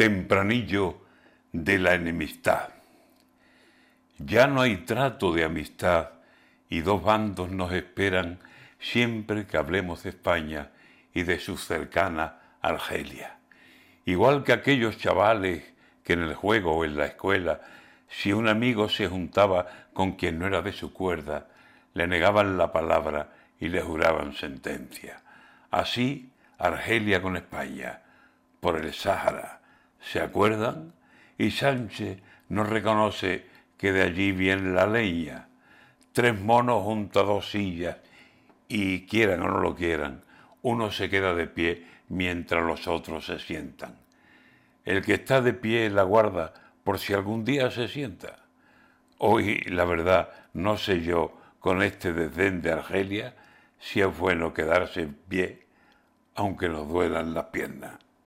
tempranillo de la enemistad. Ya no hay trato de amistad y dos bandos nos esperan siempre que hablemos de España y de su cercana Argelia. Igual que aquellos chavales que en el juego o en la escuela, si un amigo se juntaba con quien no era de su cuerda, le negaban la palabra y le juraban sentencia. Así, Argelia con España, por el Sáhara, ¿Se acuerdan? Y Sánchez no reconoce que de allí viene la leña. Tres monos junto a dos sillas y quieran o no lo quieran, uno se queda de pie mientras los otros se sientan. El que está de pie la guarda por si algún día se sienta. Hoy, la verdad, no sé yo, con este desdén de Argelia, si es bueno quedarse en pie, aunque nos duelan las piernas.